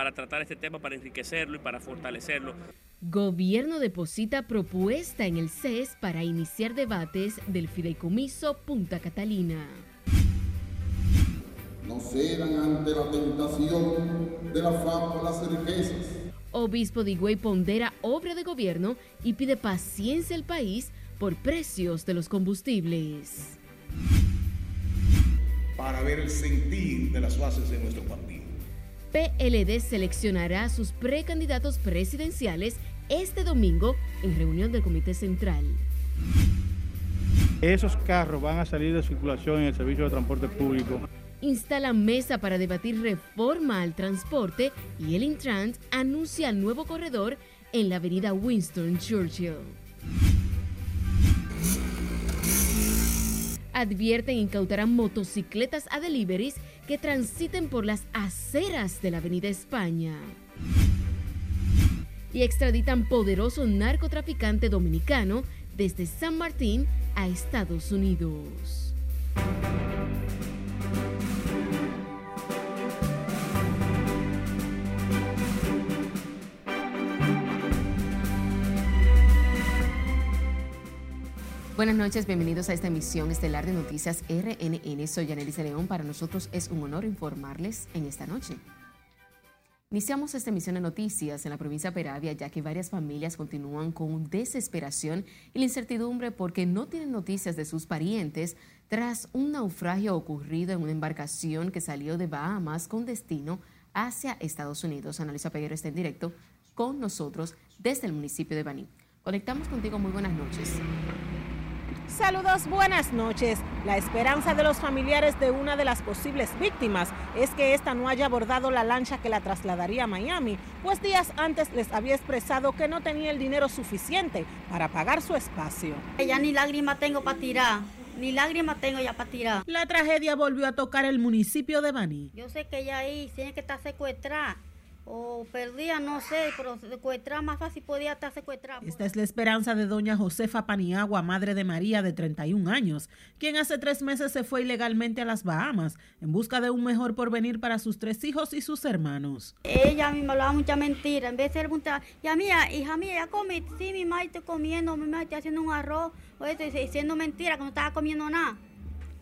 para tratar este tema, para enriquecerlo y para fortalecerlo. Gobierno deposita propuesta en el CES para iniciar debates del fideicomiso Punta Catalina. No cedan ante la tentación de la fama las riquezas. Obispo de Higüey pondera obra de gobierno y pide paciencia al país por precios de los combustibles. Para ver el sentir de las bases de nuestro partido. PLD seleccionará a sus precandidatos presidenciales este domingo en reunión del Comité Central. Esos carros van a salir de circulación en el servicio de transporte público. Instala mesa para debatir reforma al transporte y el Intrans anuncia nuevo corredor en la avenida Winston Churchill. Advierten incautarán motocicletas a deliveries que transiten por las aceras de la avenida España y extraditan poderoso narcotraficante dominicano desde San Martín a Estados Unidos. Buenas noches, bienvenidos a esta emisión estelar de Noticias RNN. Soy Yanelice León. Para nosotros es un honor informarles en esta noche. Iniciamos esta emisión de noticias en la provincia de Peravia, ya que varias familias continúan con desesperación y la incertidumbre porque no tienen noticias de sus parientes tras un naufragio ocurrido en una embarcación que salió de Bahamas con destino hacia Estados Unidos. Analisa Peguero está en directo con nosotros desde el municipio de Baní. Conectamos contigo, muy buenas noches. Saludos, buenas noches. La esperanza de los familiares de una de las posibles víctimas es que ésta no haya abordado la lancha que la trasladaría a Miami, pues días antes les había expresado que no tenía el dinero suficiente para pagar su espacio. Ya ni lágrima tengo para tirar. Ni lágrima tengo ya para tirar. La tragedia volvió a tocar el municipio de Baní. Yo sé que ella ahí tiene que estar secuestrada o perdía, no sé, pero secuestrar más fácil podía estar secuestrada. Esta es la esperanza de doña Josefa Paniagua, madre de María de 31 años, quien hace tres meses se fue ilegalmente a las Bahamas en busca de un mejor porvenir para sus tres hijos y sus hermanos. Ella a mí me hablaba mucha mentira, en vez de preguntar, ya mía, hija mía, ya comí, sí, mi madre está comiendo, mi madre está haciendo un arroz, o estoy diciendo mentira, que no estaba comiendo nada.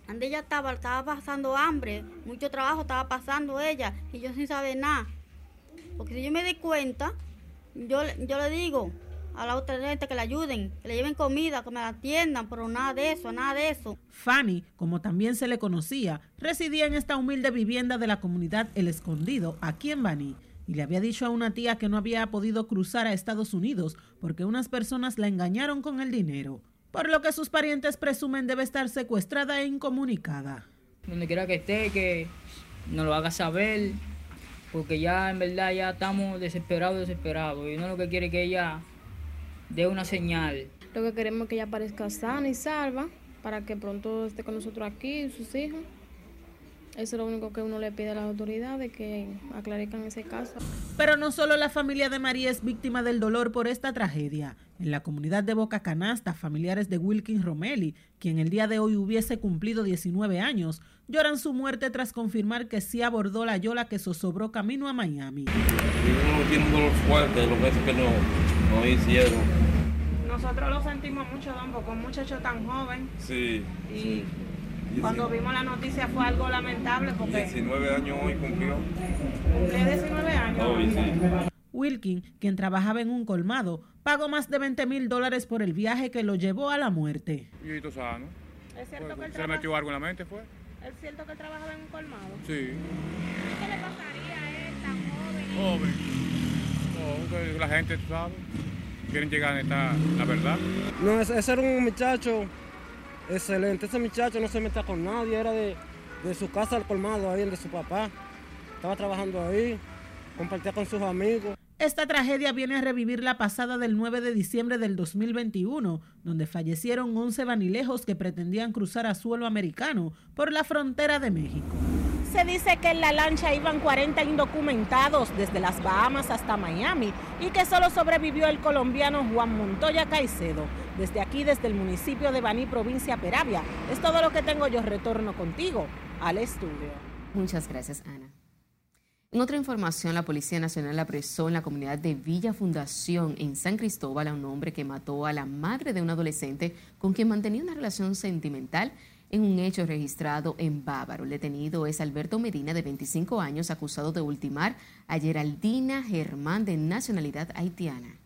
Ande ella estaba, estaba pasando hambre, mucho trabajo estaba pasando ella, y yo sin saber nada. Porque si yo me di cuenta, yo, yo le digo a la otra gente que le ayuden, que le lleven comida, que me la atiendan, pero nada de eso, nada de eso. Fanny, como también se le conocía, residía en esta humilde vivienda de la comunidad El Escondido, aquí en Baní, y le había dicho a una tía que no había podido cruzar a Estados Unidos porque unas personas la engañaron con el dinero, por lo que sus parientes presumen debe estar secuestrada e incomunicada. Donde quiera que esté, que nos lo haga saber, porque ya en verdad ya estamos desesperados, desesperados. Y uno lo que quiere es que ella dé una señal. Lo que queremos es que ella aparezca sana y salva para que pronto esté con nosotros aquí, sus hijos. Eso es lo único que uno le pide a las autoridades, que aclarican ese caso. Pero no solo la familia de María es víctima del dolor por esta tragedia. En la comunidad de Boca Canasta, familiares de Wilkin Romelli, quien el día de hoy hubiese cumplido 19 años, lloran su muerte tras confirmar que sí abordó la yola que zozobró camino a Miami. Uno tiene un dolor fuerte de los veces que no, no hicieron. Nosotros lo sentimos mucho, don, porque un muchacho tan joven. Sí. Y sí. Cuando vimos la noticia fue algo lamentable porque... 19 años hoy cumplió. Cumplió 19 años. Hoy sí. Wilkin, quien trabajaba en un colmado, pagó más de 20 mil dólares por el viaje que lo llevó a la muerte. Y sano. ¿Es cierto que él Se le metió algo en la mente, fue. ¿Es cierto que él trabajaba en un colmado? Sí. ¿Y qué le pasaría a él tan joven? Joven. No, la gente, tú sabes, quieren llegar a esta, la verdad. No, ese era un muchacho excelente. Ese muchacho no se metía con nadie, era de, de su casa al colmado, ahí de su papá. Estaba trabajando ahí, compartía con sus amigos. Esta tragedia viene a revivir la pasada del 9 de diciembre del 2021, donde fallecieron 11 vanilejos que pretendían cruzar a suelo americano por la frontera de México. Se dice que en la lancha iban 40 indocumentados desde las Bahamas hasta Miami y que solo sobrevivió el colombiano Juan Montoya Caicedo. Desde aquí, desde el municipio de Baní, provincia Peravia, es todo lo que tengo. Yo retorno contigo al estudio. Muchas gracias, Ana. En otra información, la Policía Nacional apresó en la comunidad de Villa Fundación, en San Cristóbal, a un hombre que mató a la madre de un adolescente con quien mantenía una relación sentimental en un hecho registrado en Bávaro. El detenido es Alberto Medina, de 25 años, acusado de ultimar a Geraldina Germán, de nacionalidad haitiana.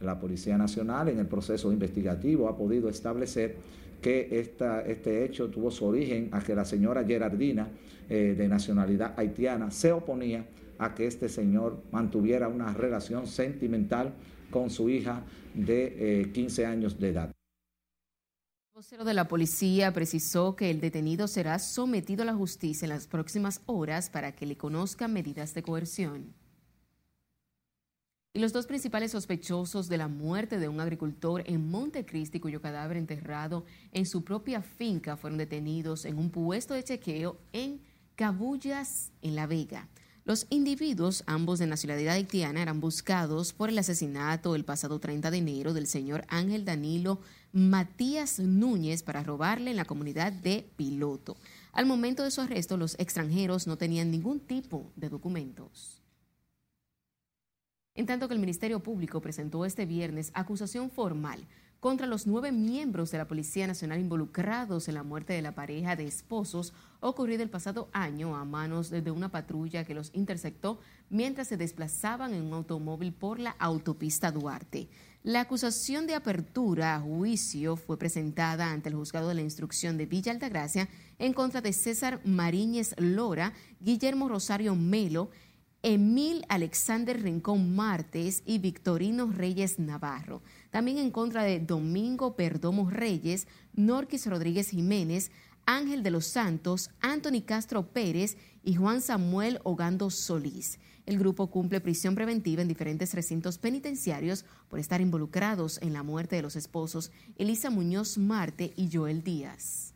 La Policía Nacional en el proceso investigativo ha podido establecer que esta, este hecho tuvo su origen a que la señora Gerardina, eh, de nacionalidad haitiana, se oponía a que este señor mantuviera una relación sentimental con su hija de eh, 15 años de edad. Vocero de la policía precisó que el detenido será sometido a la justicia en las próximas horas para que le conozcan medidas de coerción. Y los dos principales sospechosos de la muerte de un agricultor en Montecristi, cuyo cadáver enterrado en su propia finca, fueron detenidos en un puesto de chequeo en Cabullas, en La Vega. Los individuos, ambos de nacionalidad haitiana, eran buscados por el asesinato el pasado 30 de enero del señor Ángel Danilo Matías Núñez para robarle en la comunidad de Piloto. Al momento de su arresto, los extranjeros no tenían ningún tipo de documentos. En tanto que el Ministerio Público presentó este viernes acusación formal contra los nueve miembros de la Policía Nacional involucrados en la muerte de la pareja de esposos ocurrida el pasado año a manos de una patrulla que los interceptó mientras se desplazaban en un automóvil por la autopista Duarte. La acusación de apertura a juicio fue presentada ante el juzgado de la instrucción de Villa Altagracia en contra de César Mariñez Lora, Guillermo Rosario Melo, Emil Alexander Rincón Martes y Victorino Reyes Navarro. También en contra de Domingo Perdomo Reyes, Norquis Rodríguez Jiménez, Ángel de los Santos, Anthony Castro Pérez y Juan Samuel Ogando Solís. El grupo cumple prisión preventiva en diferentes recintos penitenciarios por estar involucrados en la muerte de los esposos Elisa Muñoz Marte y Joel Díaz.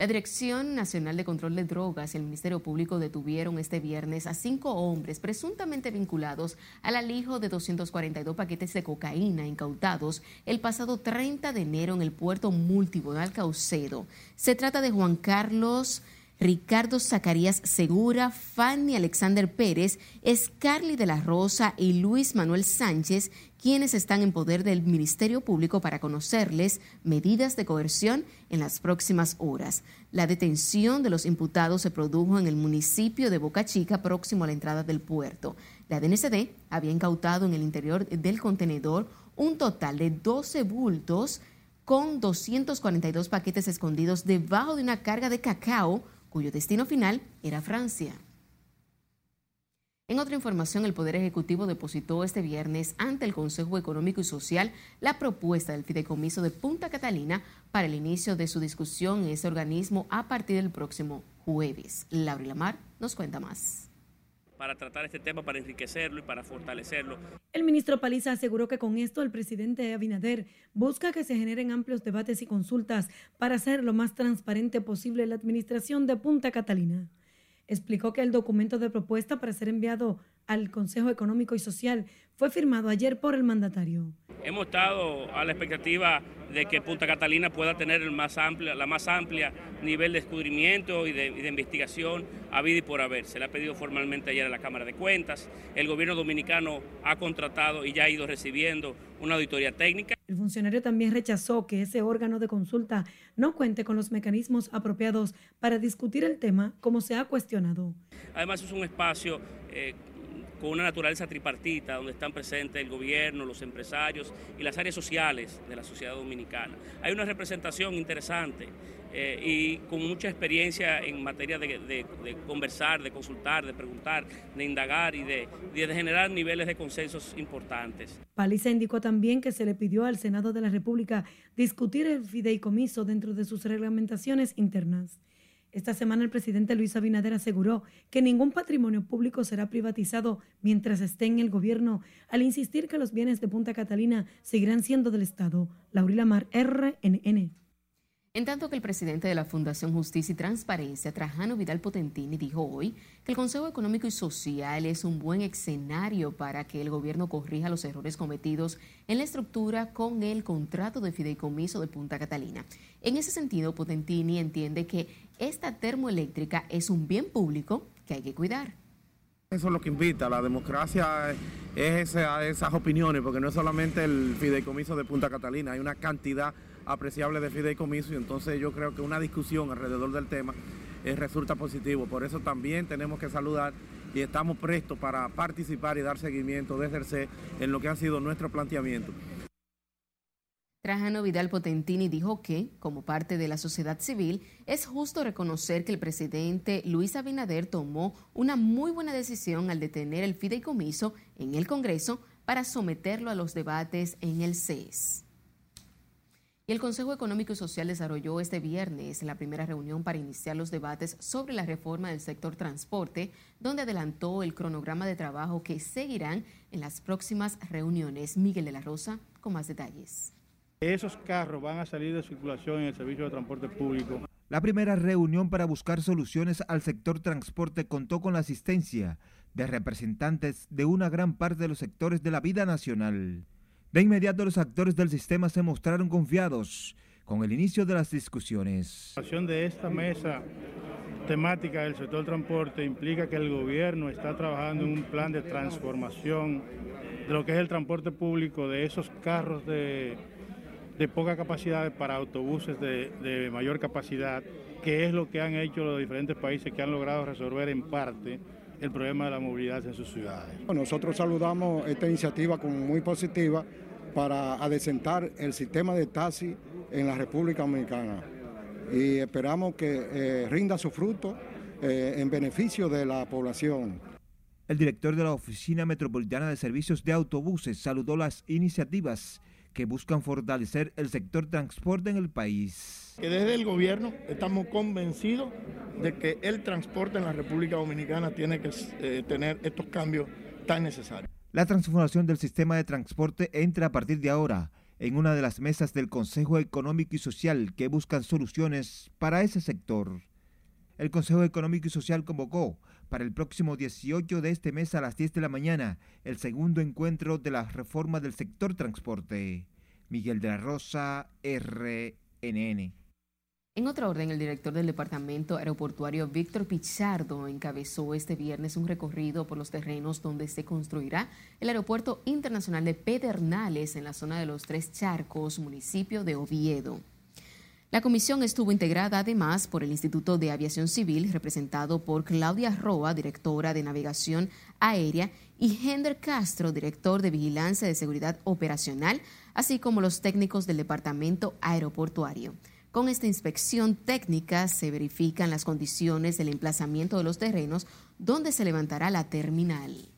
La Dirección Nacional de Control de Drogas y el Ministerio Público detuvieron este viernes a cinco hombres presuntamente vinculados al alijo de 242 paquetes de cocaína incautados el pasado 30 de enero en el puerto multimodal Caucedo. Se trata de Juan Carlos Ricardo Zacarías Segura, Fanny Alexander Pérez, Scarly de la Rosa y Luis Manuel Sánchez, quienes están en poder del Ministerio Público para conocerles medidas de coerción en las próximas horas. La detención de los imputados se produjo en el municipio de Boca Chica, próximo a la entrada del puerto. La DNCD había incautado en el interior del contenedor un total de 12 bultos con 242 paquetes escondidos debajo de una carga de cacao cuyo destino final era Francia. En otra información, el Poder Ejecutivo depositó este viernes ante el Consejo Económico y Social la propuesta del Fideicomiso de Punta Catalina para el inicio de su discusión en ese organismo a partir del próximo jueves. Laura Lamar nos cuenta más para tratar este tema, para enriquecerlo y para fortalecerlo. El ministro Paliza aseguró que con esto el presidente Abinader busca que se generen amplios debates y consultas para hacer lo más transparente posible la administración de Punta Catalina. Explicó que el documento de propuesta para ser enviado al Consejo Económico y Social fue firmado ayer por el mandatario. Hemos estado a la expectativa de que Punta Catalina pueda tener el más amplia, la más amplia nivel de descubrimiento y de, y de investigación a vida y por haber. Se le ha pedido formalmente ayer a la Cámara de Cuentas. El gobierno dominicano ha contratado y ya ha ido recibiendo una auditoría técnica. El funcionario también rechazó que ese órgano de consulta no cuente con los mecanismos apropiados para discutir el tema como se ha cuestionado. Además es un espacio eh, con una naturaleza tripartita, donde están presentes el gobierno, los empresarios y las áreas sociales de la sociedad dominicana. Hay una representación interesante eh, y con mucha experiencia en materia de, conversar, de consultar, de preguntar, de indagar y de, de generar niveles de consensos importantes. Paliza indicó también que se le pidió al Senado de la República discutir el fideicomiso dentro de sus reglamentaciones internas. Esta semana el presidente Luis Abinader aseguró que ningún patrimonio público será privatizado mientras esté en el gobierno, al insistir que los bienes de Punta Catalina seguirán siendo del Estado. Laurila Mar, RNN. En tanto que el presidente de la Fundación Justicia y Transparencia, Trajano Vidal Potentini, dijo hoy que el Consejo Económico y Social es un buen escenario para que el gobierno corrija los errores cometidos en la estructura con el contrato de fideicomiso de Punta Catalina. En ese sentido, Potentini entiende que esta termoeléctrica es un bien público que hay que cuidar. Eso es lo que invita, la democracia es esas opiniones, porque no es solamente el fideicomiso de Punta Catalina, hay una cantidad apreciable de fideicomiso y entonces yo creo que una discusión alrededor del tema eh, resulta positivo. Por eso también tenemos que saludar y estamos prestos para participar y dar seguimiento desde el en lo que ha sido nuestro planteamiento. Trajano Vidal Potentini dijo que, como parte de la sociedad civil, es justo reconocer que el presidente Luis Abinader tomó una muy buena decisión al detener el fideicomiso en el Congreso para someterlo a los debates en el CES. Y el Consejo Económico y Social desarrolló este viernes la primera reunión para iniciar los debates sobre la reforma del sector transporte, donde adelantó el cronograma de trabajo que seguirán en las próximas reuniones. Miguel de la Rosa, con más detalles. Esos carros van a salir de circulación en el servicio de transporte público. La primera reunión para buscar soluciones al sector transporte contó con la asistencia de representantes de una gran parte de los sectores de la vida nacional. De inmediato los actores del sistema se mostraron confiados con el inicio de las discusiones. La acción de esta mesa temática del sector transporte implica que el gobierno está trabajando en un plan de transformación de lo que es el transporte público, de esos carros de, poca capacidad para autobuses de, de mayor capacidad, que es lo que han hecho los diferentes países que han logrado resolver en parte el problema de la movilidad en sus ciudades. Nosotros saludamos esta iniciativa como muy positiva para adecentar el sistema de taxi en la República Dominicana y esperamos que eh, rinda su fruto eh, en beneficio de la población. El director de la Oficina Metropolitana de Servicios de Autobuses saludó las iniciativas que buscan fortalecer el sector transporte en el país. desde el gobierno estamos convencidos de que el transporte en la República Dominicana tiene que eh, tener estos cambios tan necesarios. La transformación del sistema de transporte entra a partir de ahora en una de las mesas del Consejo Económico y Social que buscan soluciones para ese sector. El Consejo Económico y Social convocó para el próximo 18 de este mes a las 10 de la mañana el segundo encuentro de la reforma del sector transporte. Miguel de la Rosa, RNN. En otra orden, el director del Departamento Aeroportuario Víctor Pichardo encabezó este viernes un recorrido por los terrenos donde se construirá el Aeropuerto Internacional de Pedernales en la zona de los Tres Charcos, municipio de Oviedo. La comisión estuvo integrada además por el Instituto de Aviación Civil, representado por Claudia Roa, directora de Navegación Aérea, y Hender Castro, director de Vigilancia de Seguridad Operacional, así como los técnicos del Departamento Aeroportuario. Con esta inspección técnica se verifican las condiciones del emplazamiento de los terrenos donde se levantará la terminal.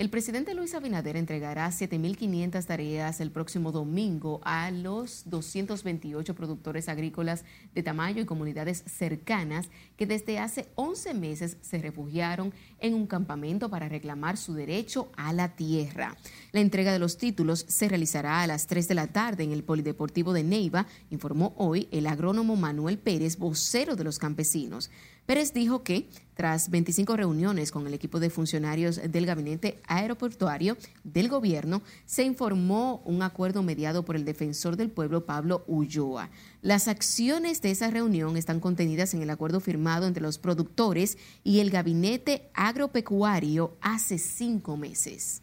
El presidente Luis Abinader entregará 7.500 tareas el próximo domingo a los 228 productores agrícolas de Tamayo y comunidades cercanas que desde hace 11 meses se refugiaron en un campamento para reclamar su derecho a la tierra. La entrega de los títulos se realizará a las 3 de la tarde en el Polideportivo de Neiva, informó hoy el agrónomo Manuel Pérez, vocero de los campesinos. Pérez dijo que, tras 25 reuniones con el equipo de funcionarios del gabinete aeroportuario del gobierno, se informó un acuerdo mediado por el defensor del pueblo, Pablo Ulloa. Las acciones de esa reunión están contenidas en el acuerdo firmado entre los productores y el gabinete agropecuario hace cinco meses.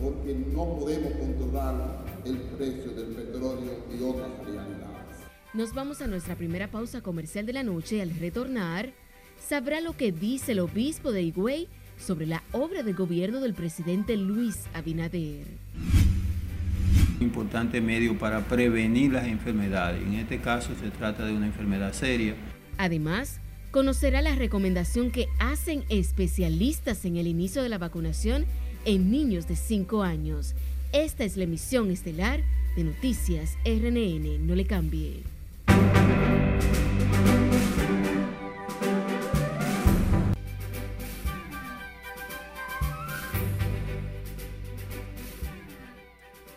Porque no podemos controlar el precio del petróleo y otras realidades. Nos vamos a nuestra primera pausa comercial de la noche. Al retornar, sabrá lo que dice el obispo de Higüey sobre la obra de gobierno del presidente Luis Abinader. importante medio para prevenir las enfermedades. En este caso se trata de una enfermedad seria. Además, conocerá la recomendación que hacen especialistas en el inicio de la vacunación en niños de 5 años. Esta es la emisión estelar de Noticias RNN. No le cambie.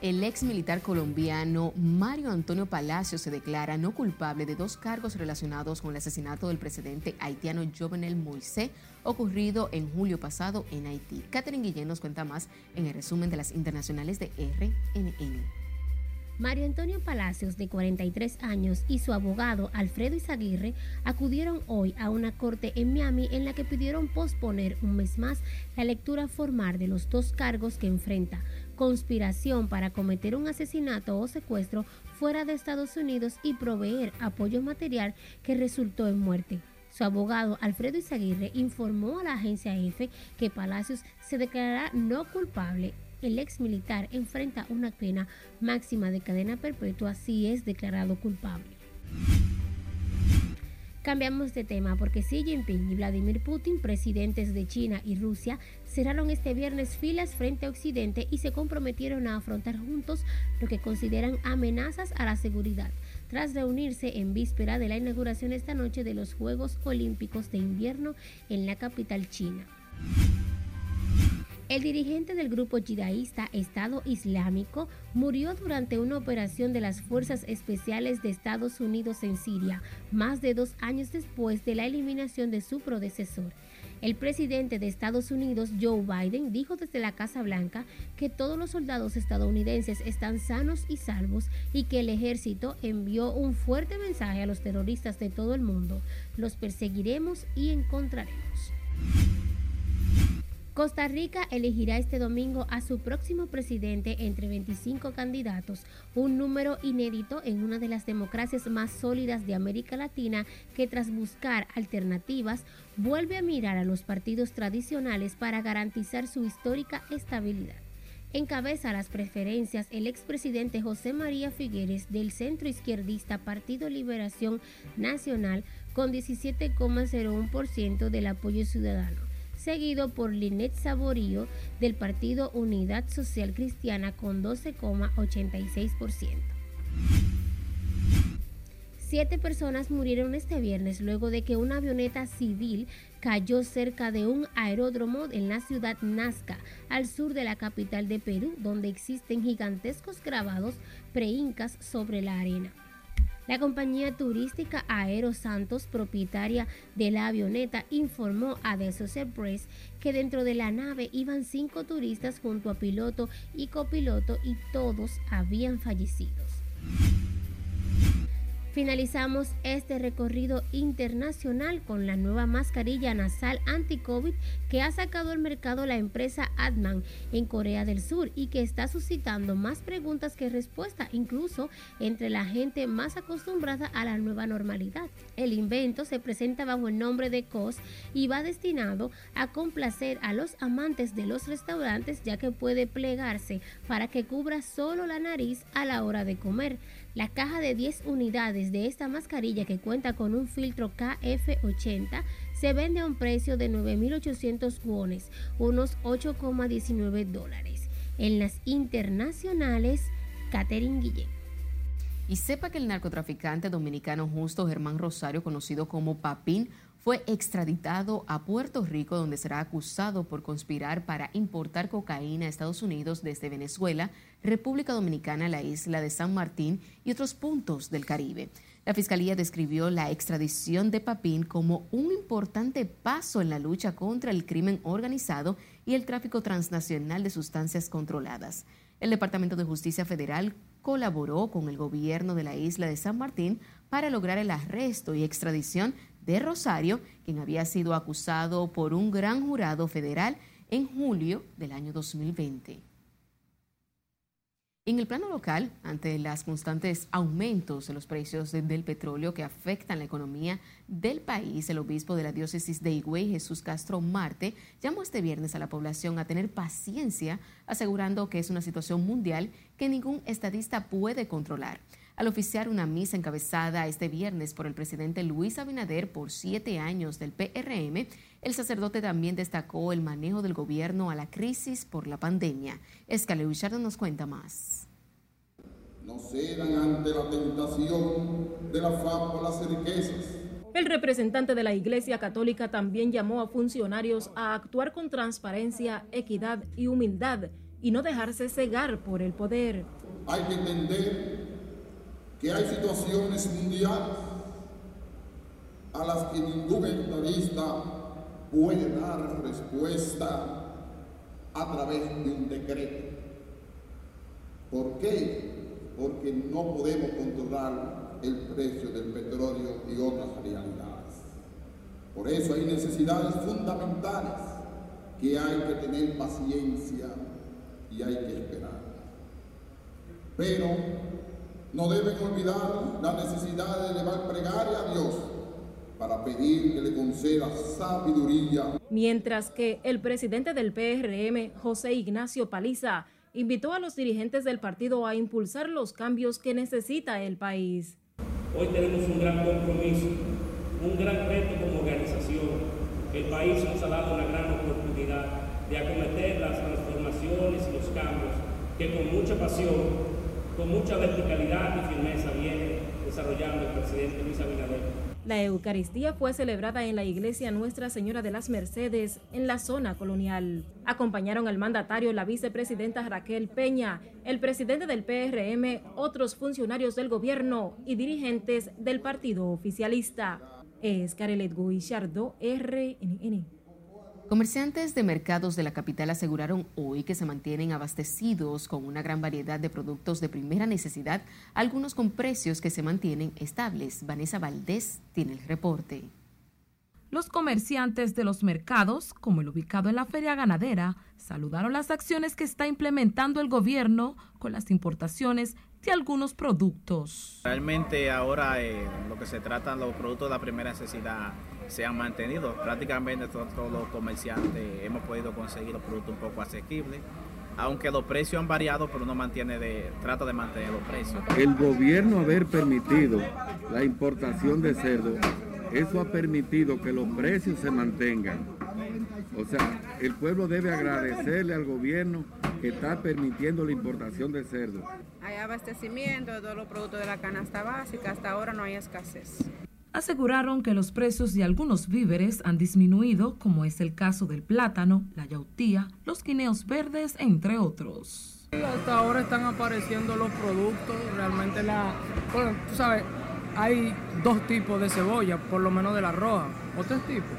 El ex militar colombiano Mario Antonio Palacio se declara no culpable de dos cargos relacionados con el asesinato del presidente haitiano Jovenel Moisés ocurrido en julio pasado en Haití. Catherine Guillén nos cuenta más en el resumen de las internacionales de RNN. Mario Antonio Palacios, de 43 años, y su abogado Alfredo Izaguirre acudieron hoy a una corte en Miami en la que pidieron posponer un mes más la lectura formal de los dos cargos que enfrenta, conspiración para cometer un asesinato o secuestro fuera de Estados Unidos y proveer apoyo material que resultó en muerte. Su abogado Alfredo Izaguirre informó a la agencia EFE que Palacios se declarará no culpable el ex militar enfrenta una pena máxima de cadena perpetua si es declarado culpable. Cambiamos de tema porque Xi Jinping y Vladimir Putin, presidentes de China y Rusia, cerraron este viernes filas frente a Occidente y se comprometieron a afrontar juntos lo que consideran amenazas a la seguridad, tras reunirse en víspera de la inauguración esta noche de los Juegos Olímpicos de Invierno en la capital china. El dirigente del grupo yidaísta Estado Islámico murió durante una operación de las Fuerzas Especiales de Estados Unidos en Siria, más de dos años después de la eliminación de su predecesor. El presidente de Estados Unidos, Joe Biden, dijo desde la Casa Blanca que todos los soldados estadounidenses están sanos y salvos y que el ejército envió un fuerte mensaje a los terroristas de todo el mundo. Los perseguiremos y encontraremos. Costa Rica elegirá este domingo a su próximo presidente entre 25 candidatos, un número inédito en una de las democracias más sólidas de América Latina que tras buscar alternativas vuelve a mirar a los partidos tradicionales para garantizar su histórica estabilidad. Encabeza las preferencias el expresidente José María Figueres del centro izquierdista Partido Liberación Nacional con 17,01% del apoyo ciudadano seguido por Linet Saborío del Partido Unidad Social Cristiana con 12,86%. Siete personas murieron este viernes luego de que una avioneta civil cayó cerca de un aeródromo en la ciudad Nazca, al sur de la capital de Perú, donde existen gigantescos grabados preincas sobre la arena. La compañía turística Aero Santos, propietaria de la avioneta, informó a The Associated Press que dentro de la nave iban cinco turistas junto a piloto y copiloto y todos habían fallecido. Finalizamos este recorrido internacional con la nueva mascarilla nasal anti-COVID que ha sacado al mercado la empresa Adman en Corea del Sur y que está suscitando más preguntas que respuestas, incluso entre la gente más acostumbrada a la nueva normalidad. El invento se presenta bajo el nombre de COS y va destinado a complacer a los amantes de los restaurantes ya que puede plegarse para que cubra solo la nariz a la hora de comer. La caja de 10 unidades de esta mascarilla que cuenta con un filtro KF80 se vende a un precio de 9.800 wones, unos 8,19 dólares. En las internacionales, Catherine Guillén. Y sepa que el narcotraficante dominicano Justo Germán Rosario, conocido como Papín, fue extraditado a Puerto Rico, donde será acusado por conspirar para importar cocaína a Estados Unidos desde Venezuela, República Dominicana, la isla de San Martín y otros puntos del Caribe. La Fiscalía describió la extradición de Papín como un importante paso en la lucha contra el crimen organizado y el tráfico transnacional de sustancias controladas. El Departamento de Justicia Federal colaboró con el gobierno de la isla de San Martín para lograr el arresto y extradición de Rosario, quien había sido acusado por un gran jurado federal en julio del año 2020. En el plano local, ante los constantes aumentos de los precios del petróleo que afectan la economía del país, el obispo de la diócesis de Higüey, Jesús Castro Marte, llamó este viernes a la población a tener paciencia, asegurando que es una situación mundial que ningún estadista puede controlar. Al oficiar una misa encabezada este viernes por el presidente Luis Abinader por siete años del PRM, el sacerdote también destacó el manejo del gobierno a la crisis por la pandemia. Escaleo Richard nos cuenta más. No cedan ante la tentación del afán por las riquezas. El representante de la Iglesia Católica también llamó a funcionarios a actuar con transparencia, equidad y humildad y no dejarse cegar por el poder. Hay que entender que hay situaciones mundiales a las que ningún estadista puede dar respuesta a través de un decreto. ¿Por qué? Porque no podemos controlar el precio del petróleo y otras realidades. Por eso hay necesidades fundamentales que hay que tener paciencia y hay que esperar. Pero no deben olvidar la necesidad de elevar pregaria a Dios para pedir que le conceda sabiduría. Mientras que el presidente del PRM, José Ignacio Paliza, invitó a los dirigentes del partido a impulsar los cambios que necesita el país. Hoy tenemos un gran compromiso, un gran reto como organización. El país nos ha dado una gran oportunidad de acometer las transformaciones y los cambios que con mucha pasión, con mucha verticalidad y firmeza viene desarrollando el presidente Luis Abinader. La Eucaristía fue celebrada en la iglesia Nuestra Señora de las Mercedes, en la zona colonial. Acompañaron al mandatario la vicepresidenta Raquel Peña, el presidente del PRM, otros funcionarios del gobierno y dirigentes del partido oficialista. Es Carelet Guillardo, RNN. Comerciantes de mercados de la capital aseguraron hoy que se mantienen abastecidos con una gran variedad de productos de primera necesidad, algunos con precios que se mantienen estables. Vanessa Valdés tiene el reporte. Los comerciantes de los mercados, como el ubicado en la feria ganadera, saludaron las acciones que está implementando el gobierno con las importaciones de algunos productos. Realmente ahora eh, lo que se trata, los productos de la primera necesidad se han mantenido. Prácticamente todos, los comerciantes hemos podido conseguir los productos un poco asequibles. Aunque los precios han variado, pero no mantiene de, trata de mantener los precios. El gobierno haber permitido la importación de cerdo, eso ha permitido que los precios se mantengan. O sea, el pueblo debe agradecerle al gobierno que está permitiendo la importación de cerdo. Hay abastecimiento de todos los productos de la canasta básica, hasta ahora no hay escasez aseguraron que los precios de algunos víveres han disminuido, como es el caso del plátano, la yautía, los guineos verdes, entre otros. hasta ahora están apareciendo los productos, realmente la... Bueno, tú sabes, hay dos tipos de cebolla, por lo menos de la roja, o tres tipos,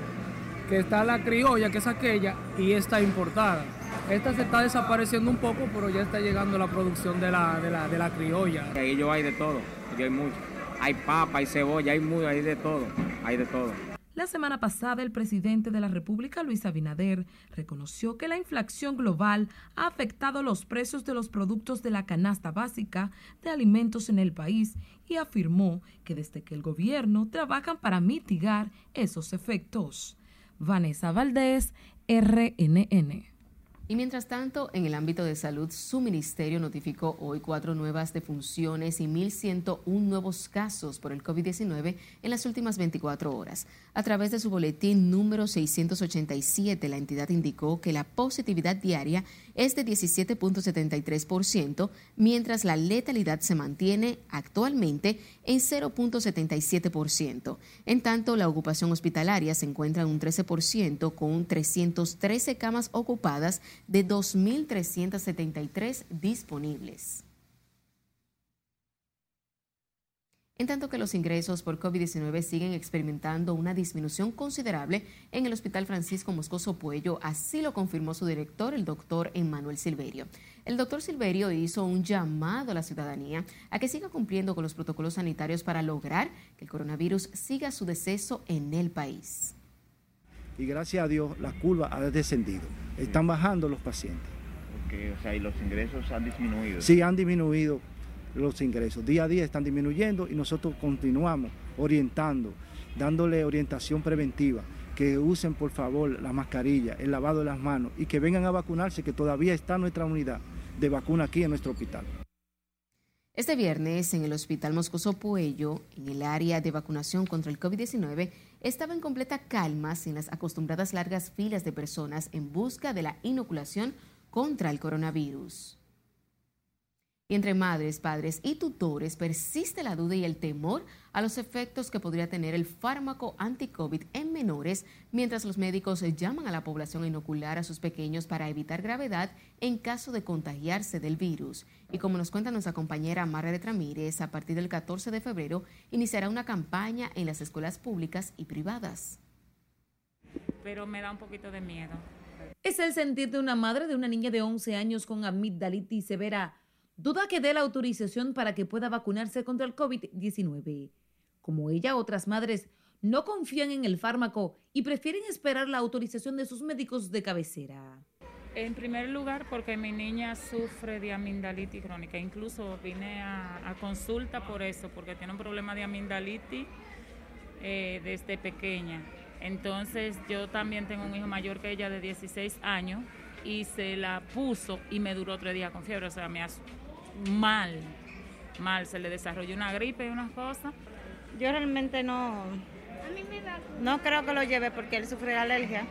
que está la criolla, que es aquella, y esta importada. Esta se está desapareciendo un poco, pero ya está llegando la producción de la, de la, de la criolla. Ahí yo hay de todo, aquí hay mucho hay papa, hay cebolla, hay muy, hay de todo, hay de todo. La semana pasada, el presidente de la República, Luis Abinader, reconoció que la inflación global ha afectado los precios de los productos de la canasta básica de alimentos en el país y afirmó que desde que el gobierno trabajan para mitigar esos efectos. Vanessa Valdés, RNN. Y mientras tanto, en el ámbito de salud, su ministerio notificó hoy cuatro nuevas defunciones y 1.101 nuevos casos por el COVID-19 en las últimas 24 horas. A través de su boletín número 687, la entidad indicó que la positividad diaria es de 17.73%, mientras la letalidad se mantiene actualmente en 0.77%. En tanto, la ocupación hospitalaria se encuentra en un 13% con 313 camas ocupadas de 2.373 disponibles. En tanto que los ingresos por COVID-19 siguen experimentando una disminución considerable en el Hospital Francisco Moscoso Puello, así lo confirmó su director, el doctor Emmanuel Silverio. El doctor Silverio hizo un llamado a la ciudadanía a que siga cumpliendo con los protocolos sanitarios para lograr que el coronavirus siga su deceso en el país. Y gracias a Dios la curva ha descendido, están bajando los pacientes. o sea, y los ingresos han disminuido. Sí, han disminuido los ingresos. Día a día están disminuyendo y nosotros continuamos orientando, dándole orientación preventiva, que usen por favor la mascarilla, el lavado de las manos y que vengan a vacunarse, que todavía está nuestra unidad de vacuna aquí en nuestro hospital. Este viernes, en el Hospital Moscoso Puello, en el área de vacunación contra el COVID-19, estaba en completa calma sin las acostumbradas largas filas de personas en busca de la inoculación contra el coronavirus. Y entre madres, padres y tutores persiste la duda y el temor a los efectos que podría tener el fármaco anti-COVID en menores, mientras los médicos llaman a la población a inocular a sus pequeños para evitar gravedad en caso de contagiarse del virus. Y como nos cuenta nuestra compañera Margaret Ramírez, a partir del 14 de febrero iniciará una campaña en las escuelas públicas y privadas. Pero me da un poquito de miedo. Es el sentir de una madre de una niña de 11 años con amigdalitis severa duda que dé la autorización para que pueda vacunarse contra el COVID-19. Como ella, otras madres no confían en el fármaco y prefieren esperar la autorización de sus médicos de cabecera. En primer lugar, porque mi niña sufre de amigdalitis crónica. Incluso vine a, consulta por eso, porque tiene un problema de amigdalitis eh, desde pequeña. Entonces, yo también tengo un hijo mayor que ella de 16 años y se la puso y me duró tres días con fiebre. O sea, me, mal, mal, se le desarrolló una gripe y unas cosas. Yo realmente no, no creo que lo lleve porque él sufre de alergia.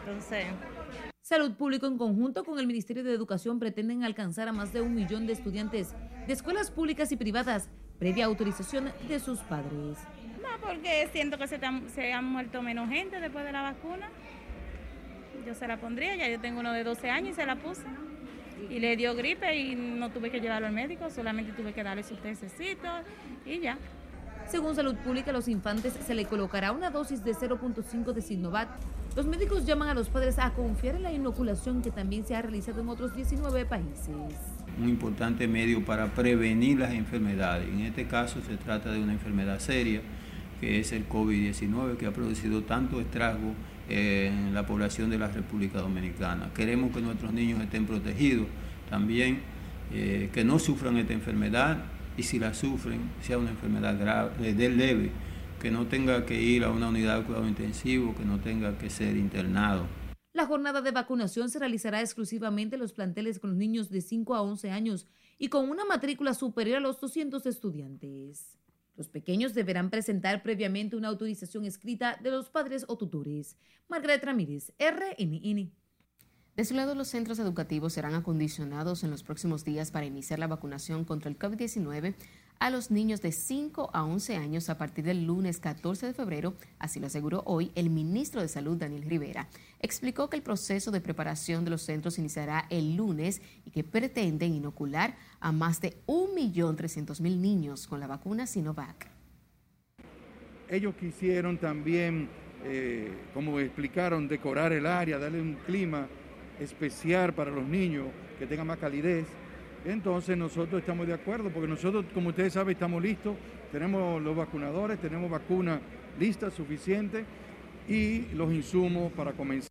Entonces... Salud Pública en conjunto con el Ministerio de Educación pretenden alcanzar a más de un millón de estudiantes de escuelas públicas y privadas previa autorización de sus padres. No, porque siento que se, se han muerto menos gente después de la vacuna. Yo se la pondría, ya yo tengo uno de 12 años y se la puse y le dio gripe y no tuve que llevarlo al médico, solamente tuve que darle sus tececitos y ya. Según Salud Pública, a los infantes se le colocará una dosis de 0.5 de Sinovac. Los médicos llaman a los padres a confiar en la inoculación que también se ha realizado en otros 19 países. Un importante medio para prevenir las enfermedades. En este caso se trata de una enfermedad seria, que es el COVID-19, que ha producido tanto estrago en la población de la República Dominicana. Queremos que nuestros niños estén protegidos, también eh, que no sufran esta enfermedad y si la sufren sea una enfermedad grave, de leve, que no tenga que ir a una unidad de cuidado intensivo, que no tenga que ser internado. La jornada de vacunación se realizará exclusivamente en los planteles con los niños de 5 a 11 años y con una matrícula superior a los 200 estudiantes. Los pequeños deberán presentar previamente una autorización escrita de los padres o tutores. Margaret Ramírez, RNN. De su lado, los centros educativos serán acondicionados en los próximos días para iniciar la vacunación contra el COVID-19 a los niños de 5 a 11 años a partir del lunes 14 de febrero, así lo aseguró hoy el ministro de Salud Daniel Rivera. Explicó que el proceso de preparación de los centros iniciará el lunes y que pretenden inocular a más de 1.300.000 niños con la vacuna Sinovac. Ellos quisieron también, eh, como explicaron, decorar el área, darle un clima especial para los niños que tengan más calidez entonces nosotros estamos de acuerdo, porque nosotros, como ustedes saben, estamos listos, tenemos los vacunadores, tenemos vacunas listas suficientes y los insumos para comenzar.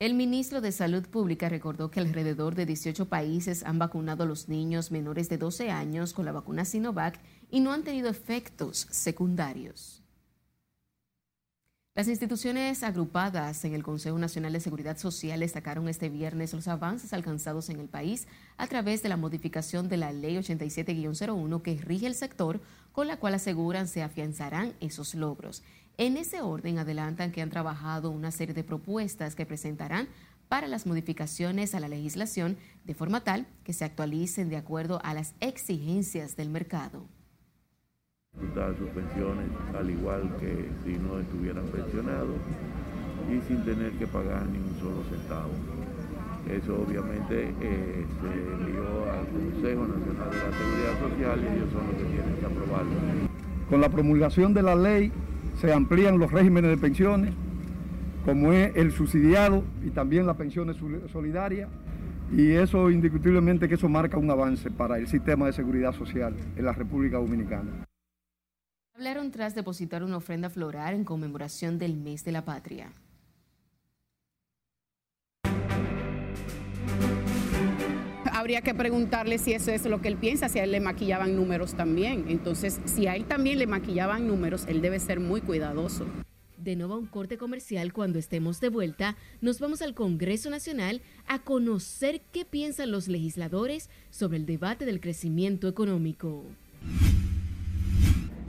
El ministro de Salud Pública recordó que alrededor de 18 países han vacunado a los niños menores de 12 años con la vacuna Sinovac y no han tenido efectos secundarios. Las instituciones agrupadas en el Consejo Nacional de Seguridad Social destacaron este viernes los avances alcanzados en el país a través de la modificación de la Ley 87-01 que rige el sector, con la cual aseguran se afianzarán esos logros. En ese orden adelantan que han trabajado una serie de propuestas que presentarán para las modificaciones a la legislación de forma tal que se actualicen de acuerdo a las exigencias del mercado disfrutar sus pensiones al igual que si no estuvieran pensionados y sin tener que pagar ni un solo centavo. Eso obviamente eh, se envió al Consejo Nacional de la Seguridad Social y ellos son los que tienen que aprobarlo. Con la promulgación de la ley se amplían los regímenes de pensiones, como es el subsidiado y también las pensiones solidarias, y eso indiscutiblemente que eso marca un avance para el sistema de seguridad social en la República Dominicana. Hablaron tras depositar una ofrenda floral en conmemoración del mes de la patria. habría que preguntarle si eso es lo que él piensa, si a él le maquillaban números también. Entonces, si a él también le maquillaban números, él debe ser muy cuidadoso. De nuevo a un corte comercial, cuando estemos de vuelta, nos vamos al Congreso Nacional a conocer qué piensan los legisladores sobre el debate del crecimiento económico.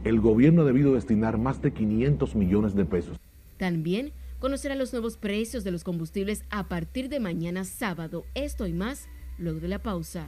El gobierno ha debido destinar más de 500 millones de pesos. También conocerá los nuevos precios de los combustibles a partir de mañana sábado. Esto y más luego de la pausa.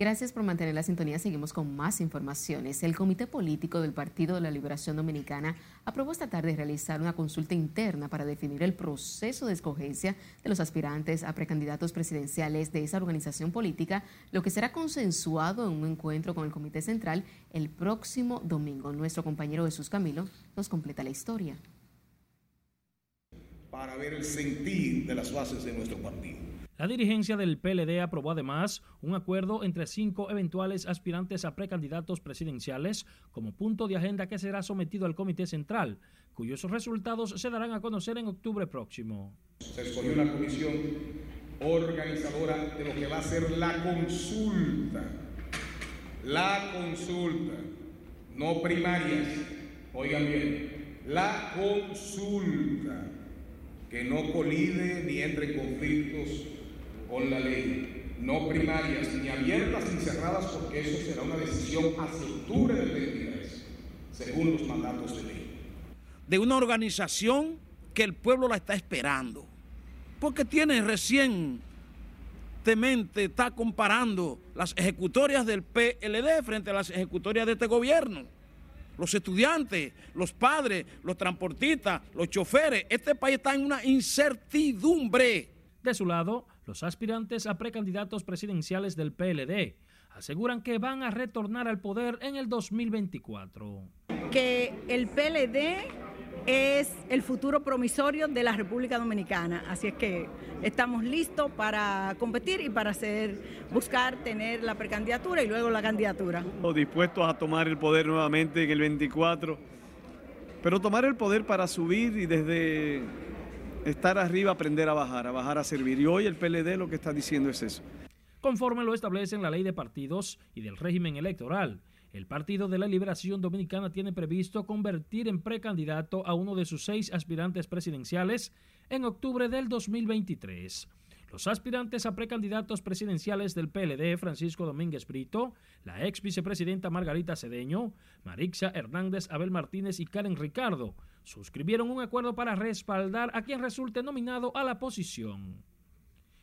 Gracias por mantener la sintonía. Seguimos con más informaciones. El Comité Político del Partido de la Liberación Dominicana aprobó esta tarde realizar una consulta interna para definir el proceso de escogencia de los aspirantes a precandidatos presidenciales de esa organización política, lo que será consensuado en un encuentro con el Comité Central el próximo domingo. Nuestro compañero Jesús Camilo nos completa la historia. Para ver el sentir de las bases de nuestro partido. La dirigencia del PLD aprobó además un acuerdo entre cinco eventuales aspirantes a precandidatos presidenciales como punto de agenda que será sometido al Comité Central, cuyos resultados se darán a conocer en octubre próximo. Se escogió una comisión organizadora de lo que va a ser la consulta. La consulta, no primarias, oigan bien, la consulta, que no colide ni entre en conflictos con la ley, no primarias, ni abiertas ni cerradas, porque eso será una decisión hacia octubre del 23, según los mandatos de ley. De una organización que el pueblo la está esperando, porque tiene recientemente, está comparando las ejecutorias del PLD frente a las ejecutorias de este gobierno. Los estudiantes, los padres, los transportistas, los choferes, este país está en una incertidumbre. De su lado, los aspirantes a precandidatos presidenciales del PLD aseguran que van a retornar al poder en el 2024. Que el PLD es el futuro promisorio de la República Dominicana, así es que estamos listos para competir y para hacer, buscar tener la precandidatura y luego la candidatura. Dispuestos a tomar el poder nuevamente en el 24, pero tomar el poder para subir y desde estar arriba, aprender a bajar, a bajar a servir. Y hoy el PLD lo que está diciendo es eso. Conforme lo establecen la ley de partidos y del régimen electoral, el Partido de la Liberación Dominicana tiene previsto convertir en precandidato a uno de sus seis aspirantes presidenciales en octubre del 2023. Los aspirantes a precandidatos presidenciales del PLD, Francisco Domínguez Brito, la ex vicepresidenta Margarita Cedeño, Marixa Hernández, Abel Martínez y Karen Ricardo, suscribieron un acuerdo para respaldar a quien resulte nominado a la posición.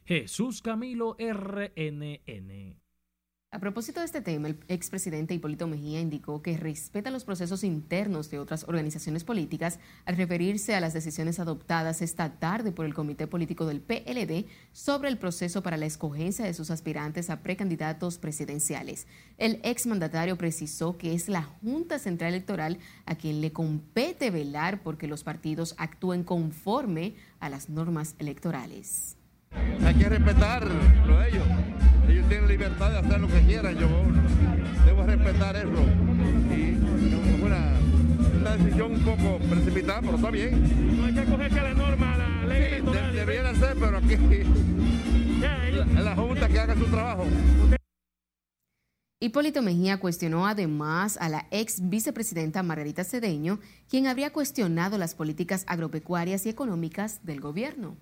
Jesús Camilo RNN. A propósito de este tema, el expresidente Hipólito Mejía indicó que respeta los procesos internos de otras organizaciones políticas al referirse a las decisiones adoptadas esta tarde por el Comité Político del PLD sobre el proceso para la escogencia de sus aspirantes a precandidatos presidenciales. El exmandatario precisó que es la Junta Central Electoral a quien le compete velar porque los partidos actúen conforme a las normas electorales. Hay que respetar lo de ellos. Ellos tienen libertad de hacer lo que quieran. Yo debo respetar eso. Y fue una, decisión un poco precipitada, pero está bien. No hay que cogerse a la norma, la ley electoral. debiera ser, pero aquí es la Junta que haga su trabajo. Hipólito Mejía cuestionó además a la ex vicepresidenta Margarita Cedeño, quien habría cuestionado las políticas agropecuarias y económicas del gobierno.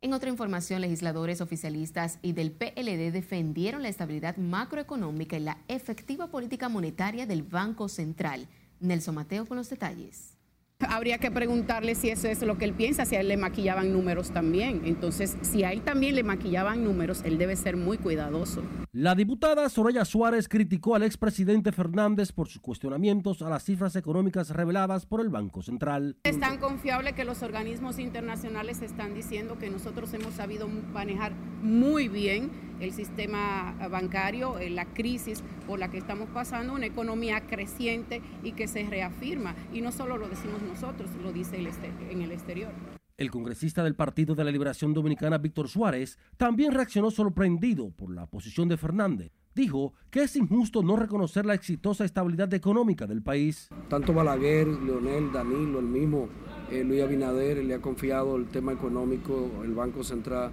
En otra información, legisladores oficialistas y del PLD defendieron la estabilidad macroeconómica y la efectiva política monetaria del Banco Central. Nelson Mateo con los detalles. Habría que preguntarle si eso es lo que él piensa, si a él le maquillaban números también. Entonces, si a él también le maquillaban números, él debe ser muy cuidadoso. La diputada Soraya Suárez criticó al expresidente Fernández por sus cuestionamientos a las cifras económicas reveladas por el Banco Central. Es tan confiable que los organismos internacionales están diciendo que nosotros hemos sabido manejar muy bien el sistema bancario, la crisis por la que estamos pasando, una economía creciente y que se reafirma. Y no solo lo decimos nosotros, lo dice el en el exterior. El congresista del Partido de la Liberación Dominicana, Víctor Suárez, también reaccionó sorprendido por la posición de Fernández. Dijo que es injusto no reconocer la exitosa estabilidad económica del país. Tanto Balaguer, Leonel, Danilo, el mismo eh, Luis Abinader le ha confiado el tema económico, el Banco Central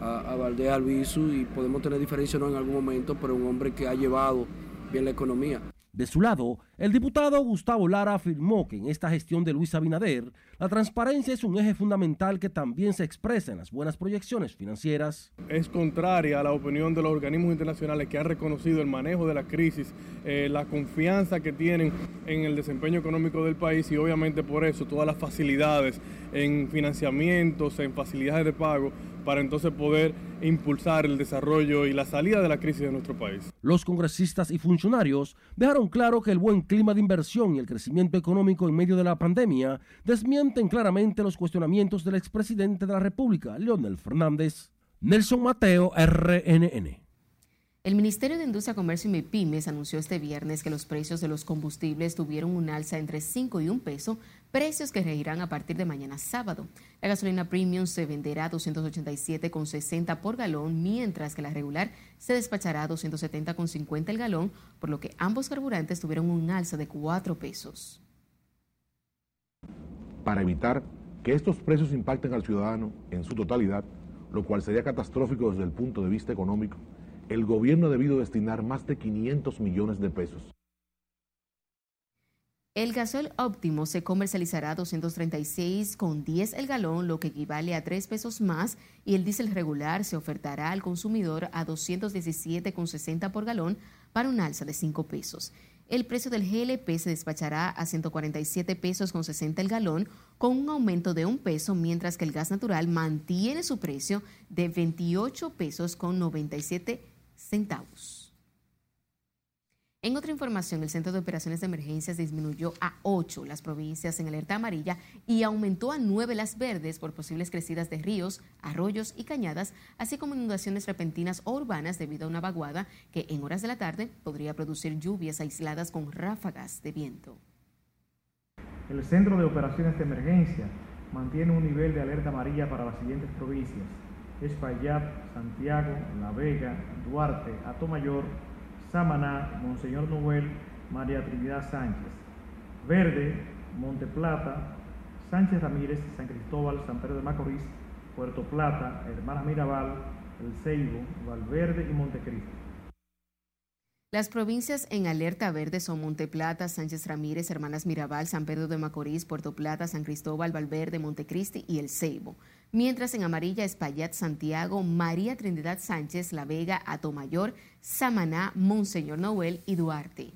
a, a Valdés Albizu y podemos tener diferencias ¿no? en algún momento, pero un hombre que ha llevado bien la economía. De su lado, el diputado Gustavo Lara afirmó que en esta gestión de Luis Abinader, la transparencia es un eje fundamental que también se expresa en las buenas proyecciones financieras. Es contraria a la opinión de los organismos internacionales que han reconocido el manejo de la crisis, eh, la confianza que tienen en el desempeño económico del país y obviamente por eso todas las facilidades en financiamientos, en facilidades de pago para entonces poder impulsar el desarrollo y la salida de la crisis de nuestro país. Los congresistas y funcionarios dejaron claro que el buen clima de inversión y el crecimiento económico en medio de la pandemia desmienten claramente los cuestionamientos del expresidente de la República, Leonel Fernández. Nelson Mateo, RNN. El Ministerio de Industria, Comercio y MIPIMES anunció este viernes que los precios de los combustibles tuvieron un alza entre 5 y 1 peso, precios que regirán a partir de mañana sábado. La gasolina premium se venderá a 287,60 por galón, mientras que la regular se despachará a 270,50 el galón, por lo que ambos carburantes tuvieron un alza de 4 pesos. Para evitar que estos precios impacten al ciudadano en su totalidad, lo cual sería catastrófico desde el punto de vista económico, el gobierno ha debido destinar más de 500 millones de pesos. El gasol óptimo se comercializará a 236,10 el galón, lo que equivale a 3 pesos más, y el diésel regular se ofertará al consumidor a 217,60 por galón para un alza de 5 pesos. El precio del GLP se despachará a 147 pesos con 60 el galón, con un aumento de un peso, mientras que el gas natural mantiene su precio de 28 pesos con 97 centavos. En otra información, el Centro de Operaciones de Emergencias disminuyó a 8 las provincias en alerta amarilla y aumentó a 9 las verdes por posibles crecidas de ríos, arroyos y cañadas, así como inundaciones repentinas o urbanas debido a una vaguada que en horas de la tarde podría producir lluvias aisladas con ráfagas de viento. El Centro de Operaciones de Emergencia mantiene un nivel de alerta amarilla para las siguientes provincias. Espaillat, Santiago, La Vega, Duarte, Atomayor, Samaná, Monseñor Noel, María Trinidad Sánchez. Verde, Monte Plata, Sánchez Ramírez, San Cristóbal, San Pedro de Macorís, Puerto Plata, Hermanas Mirabal, El Ceibo, Valverde y Montecristo. Las provincias en alerta verde son Monteplata, Sánchez Ramírez, Hermanas Mirabal, San Pedro de Macorís, Puerto Plata, San Cristóbal, Valverde, Montecristi y El Ceibo. Mientras en amarilla Espaillat, Santiago, María Trinidad Sánchez, La Vega, Atomayor, Samaná, Monseñor Noel y Duarte.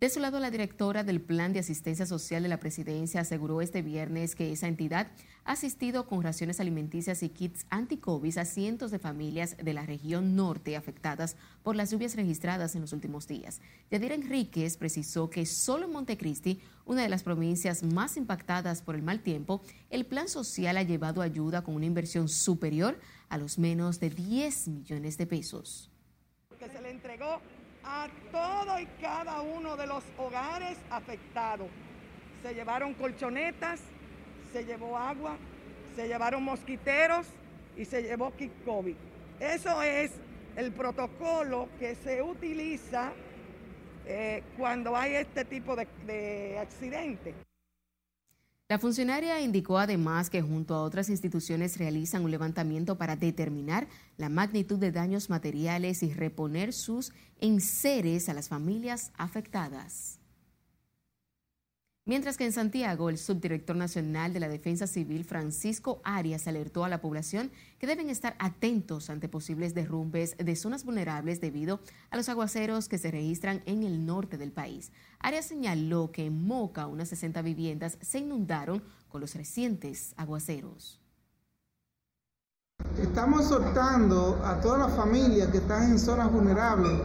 De su lado, la directora del Plan de Asistencia Social de la Presidencia aseguró este viernes que esa entidad ha asistido con raciones alimenticias y kits anti-COVID a cientos de familias de la región norte afectadas por las lluvias registradas en los últimos días. Yadira Enríquez precisó que solo en Montecristi, una de las provincias más impactadas por el mal tiempo, el plan social ha llevado ayuda con una inversión superior a los menos de 10 millones de pesos. Que se le entregó a todo y cada uno de los hogares afectados. Se llevaron colchonetas, se llevó agua, se llevaron mosquiteros y se llevó kit COVID. Eso es el protocolo que se utiliza eh, cuando hay este tipo de, de accidentes. La funcionaria indicó además que junto a otras instituciones realizan un levantamiento para determinar la magnitud de daños materiales y reponer sus enseres a las familias afectadas. Mientras que en Santiago, el subdirector nacional de la Defensa Civil, Francisco Arias, alertó a la población que deben estar atentos ante posibles derrumbes de zonas vulnerables debido a los aguaceros que se registran en el norte del país. Arias señaló que en Moca unas 60 viviendas se inundaron con los recientes aguaceros. Estamos exhortando a todas las familias que están en zonas vulnerables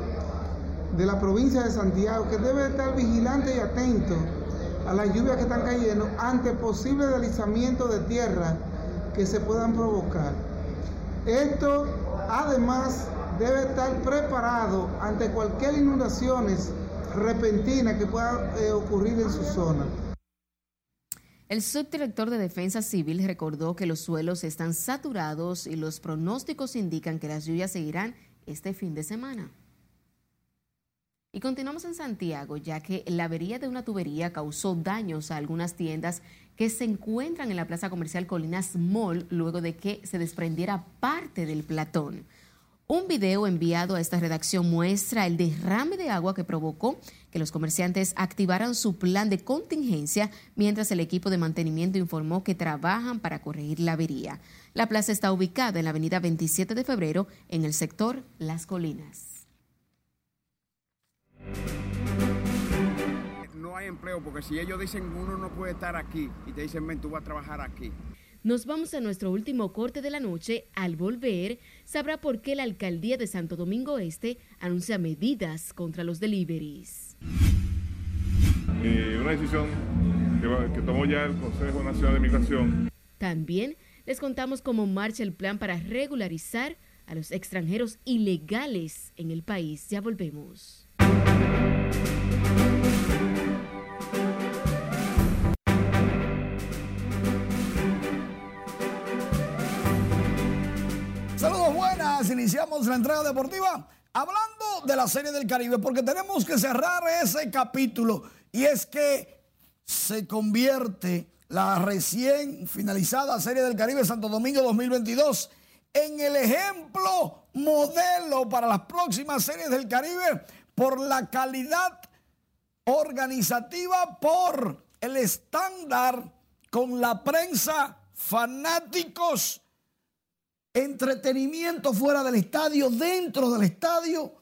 de la provincia de Santiago que deben estar vigilantes y atentos a las lluvias que están cayendo ante posible deslizamiento de tierra que se puedan provocar. Esto además debe estar preparado ante cualquier inundaciones repentina que pueda eh, ocurrir en su zona. El subdirector de Defensa Civil recordó que los suelos están saturados y los pronósticos indican que las lluvias seguirán este fin de semana. Y continuamos en Santiago, ya que la avería de una tubería causó daños a algunas tiendas que se encuentran en la plaza comercial Colinas Mall luego de que se desprendiera parte del platón. Un video enviado a esta redacción muestra el derrame de agua que provocó que los comerciantes activaran su plan de contingencia mientras el equipo de mantenimiento informó que trabajan para corregir la avería. La plaza está ubicada en la avenida 27 de febrero en el sector Las Colinas. No hay empleo porque si ellos dicen uno no puede estar aquí y te dicen ven tú vas a trabajar aquí. Nos vamos a nuestro último corte de la noche. Al volver, sabrá por qué la alcaldía de Santo Domingo Este anuncia medidas contra los deliveries. Eh, una decisión que, que tomó ya el Consejo Nacional de Migración. También les contamos cómo marcha el plan para regularizar a los extranjeros ilegales en el país. Ya volvemos. Saludos buenas, iniciamos la entrega deportiva hablando de la Serie del Caribe porque tenemos que cerrar ese capítulo y es que se convierte la recién finalizada Serie del Caribe Santo Domingo 2022 en el ejemplo modelo para las próximas series del Caribe por la calidad organizativa, por el estándar con la prensa, fanáticos, entretenimiento fuera del estadio, dentro del estadio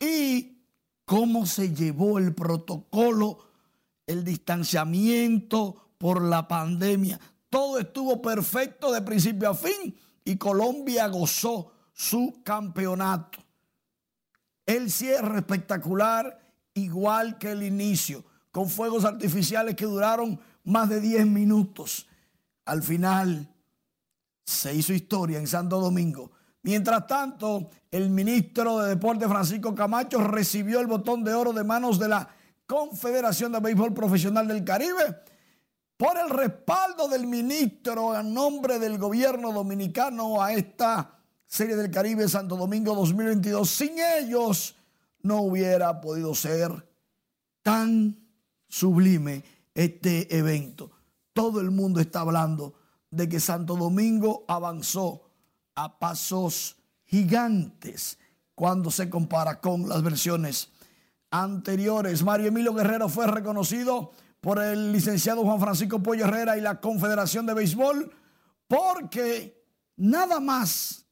y cómo se llevó el protocolo, el distanciamiento por la pandemia. Todo estuvo perfecto de principio a fin y Colombia gozó su campeonato. El cierre espectacular, igual que el inicio, con fuegos artificiales que duraron más de 10 minutos. Al final se hizo historia en Santo Domingo. Mientras tanto, el ministro de Deporte Francisco Camacho recibió el botón de oro de manos de la Confederación de Béisbol Profesional del Caribe por el respaldo del ministro en nombre del gobierno dominicano a esta Serie del Caribe Santo Domingo 2022. Sin ellos no hubiera podido ser tan sublime este evento. Todo el mundo está hablando de que Santo Domingo avanzó a pasos gigantes cuando se compara con las versiones anteriores. Mario Emilio Guerrero fue reconocido por el licenciado Juan Francisco Pollo Herrera y la Confederación de Béisbol porque nada más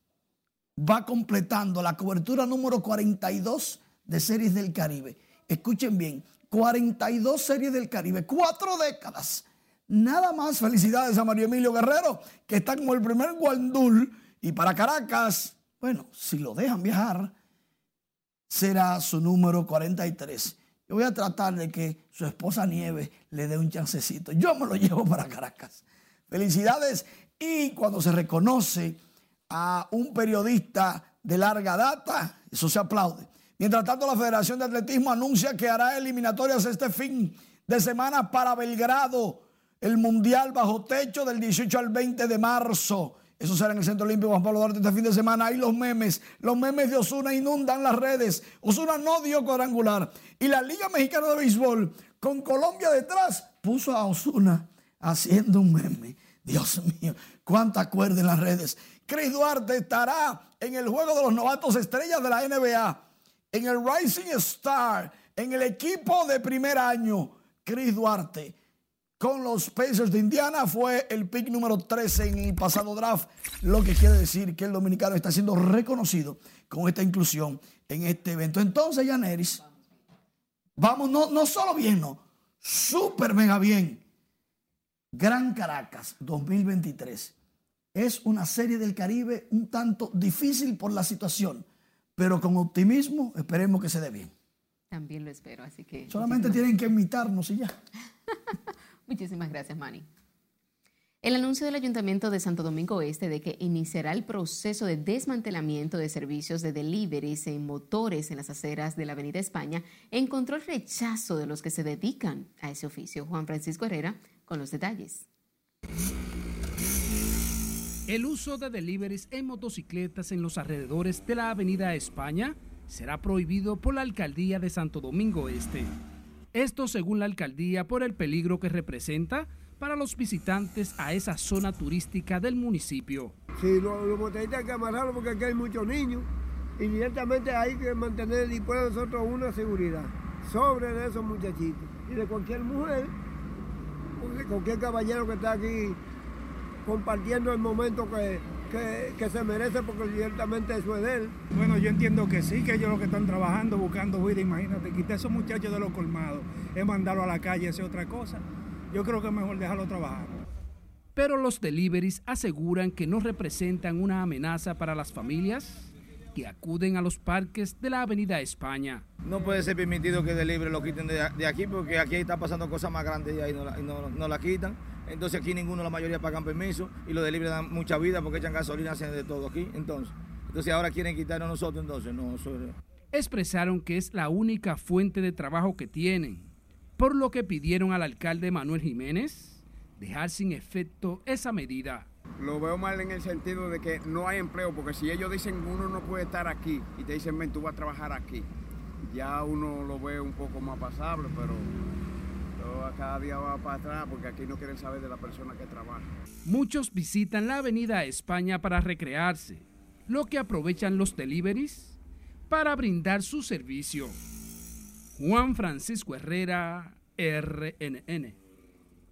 va completando la cobertura número 42 de Series del Caribe. Escuchen bien, 42 Series del Caribe, cuatro décadas. Nada más felicidades a Mario Emilio Guerrero, que está como el primer guandul. Y para Caracas, bueno, si lo dejan viajar, será su número 43. Yo voy a tratar de que su esposa Nieve le dé un chancecito. Yo me lo llevo para Caracas. Felicidades. Y cuando se reconoce a un periodista de larga data, eso se aplaude. Mientras tanto, la Federación de Atletismo anuncia que hará eliminatorias este fin de semana para Belgrado, el Mundial bajo techo del 18 al 20 de marzo. Eso será en el Centro Olímpico Juan Pablo Duarte este fin de semana. Ahí los memes, los memes de Osuna inundan las redes. Osuna no dio cuadrangular. Y la Liga Mexicana de Béisbol, con Colombia detrás, puso a Osuna haciendo un meme. Dios mío, cuánta cuerda en las redes. Chris Duarte estará en el juego de los novatos estrellas de la NBA, en el Rising Star, en el equipo de primer año. Chris Duarte con los Pacers de Indiana fue el pick número 13 en el pasado draft, lo que quiere decir que el dominicano está siendo reconocido con esta inclusión en este evento. Entonces, Yaneris, vamos, no, no solo bien, no, súper mega bien. Gran Caracas 2023 es una serie del Caribe un tanto difícil por la situación, pero con optimismo esperemos que se dé bien. También lo espero, así que... Solamente tienen que invitarnos y ya. Muchísimas gracias, Manny. El anuncio del Ayuntamiento de Santo Domingo Este de que iniciará el proceso de desmantelamiento de servicios de deliveries en motores en las aceras de la Avenida España encontró el rechazo de los que se dedican a ese oficio. Juan Francisco Herrera con los detalles. El uso de deliveries en motocicletas en los alrededores de la Avenida España será prohibido por la Alcaldía de Santo Domingo Este. Esto según la alcaldía por el peligro que representa para los visitantes a esa zona turística del municipio. Sí, los, los hay que amarrarlos porque aquí hay muchos niños y directamente hay que mantener y de nosotros una seguridad sobre esos muchachitos y de cualquier mujer, cualquier caballero que está aquí compartiendo el momento que, que, que, se merece porque directamente eso es de él. Bueno, yo entiendo que sí, que ellos los que están trabajando, buscando vida, imagínate, quitar a esos muchachos de los colmados, es mandarlo a la calle, es otra cosa. Yo creo que es mejor dejarlo trabajar. Pero los deliveries aseguran que no representan una amenaza para las familias que acuden a los parques de la Avenida España. No puede ser permitido que delivery lo quiten de, de, aquí porque aquí está pasando cosas más grandes y ahí no la, y no, no la quitan. Entonces aquí ninguno, la mayoría pagan permiso y los delivery dan mucha vida porque echan gasolina, hacen de todo aquí. Entonces, entonces ahora quieren quitarnos a nosotros, entonces no. Eso es... Expresaron que es la única fuente de trabajo que tienen, por lo que pidieron al alcalde Manuel Jiménez dejar sin efecto esa medida. Lo veo mal en el sentido de que no hay empleo, porque si ellos dicen uno no puede estar aquí y te dicen ven, tú vas a trabajar aquí, ya uno lo ve un poco más pasable, pero cada día va para atrás porque aquí no quieren saber de la persona que trabaja. Muchos visitan la avenida España para recrearse, lo que aprovechan los deliveries para brindar su servicio. Juan Francisco Herrera, RNN.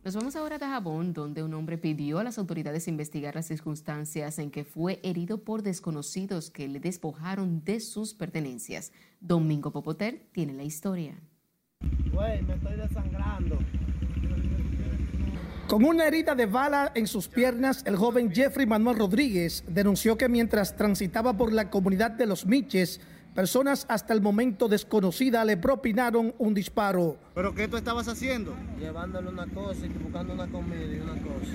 Nos vamos ahora a Dajabón, donde un hombre pidió a las autoridades investigar las circunstancias en que fue herido por desconocidos que le despojaron de sus pertenencias. Domingo Popoter tiene la historia. Güey, me estoy desangrando. Con una herida de bala en sus piernas, el joven Jeffrey Manuel Rodríguez denunció que mientras transitaba por la comunidad de Los Miches, personas hasta el momento desconocidas le propinaron un disparo. ¿Pero qué tú estabas haciendo? Llevándole una cosa y buscando una comida y una cosa.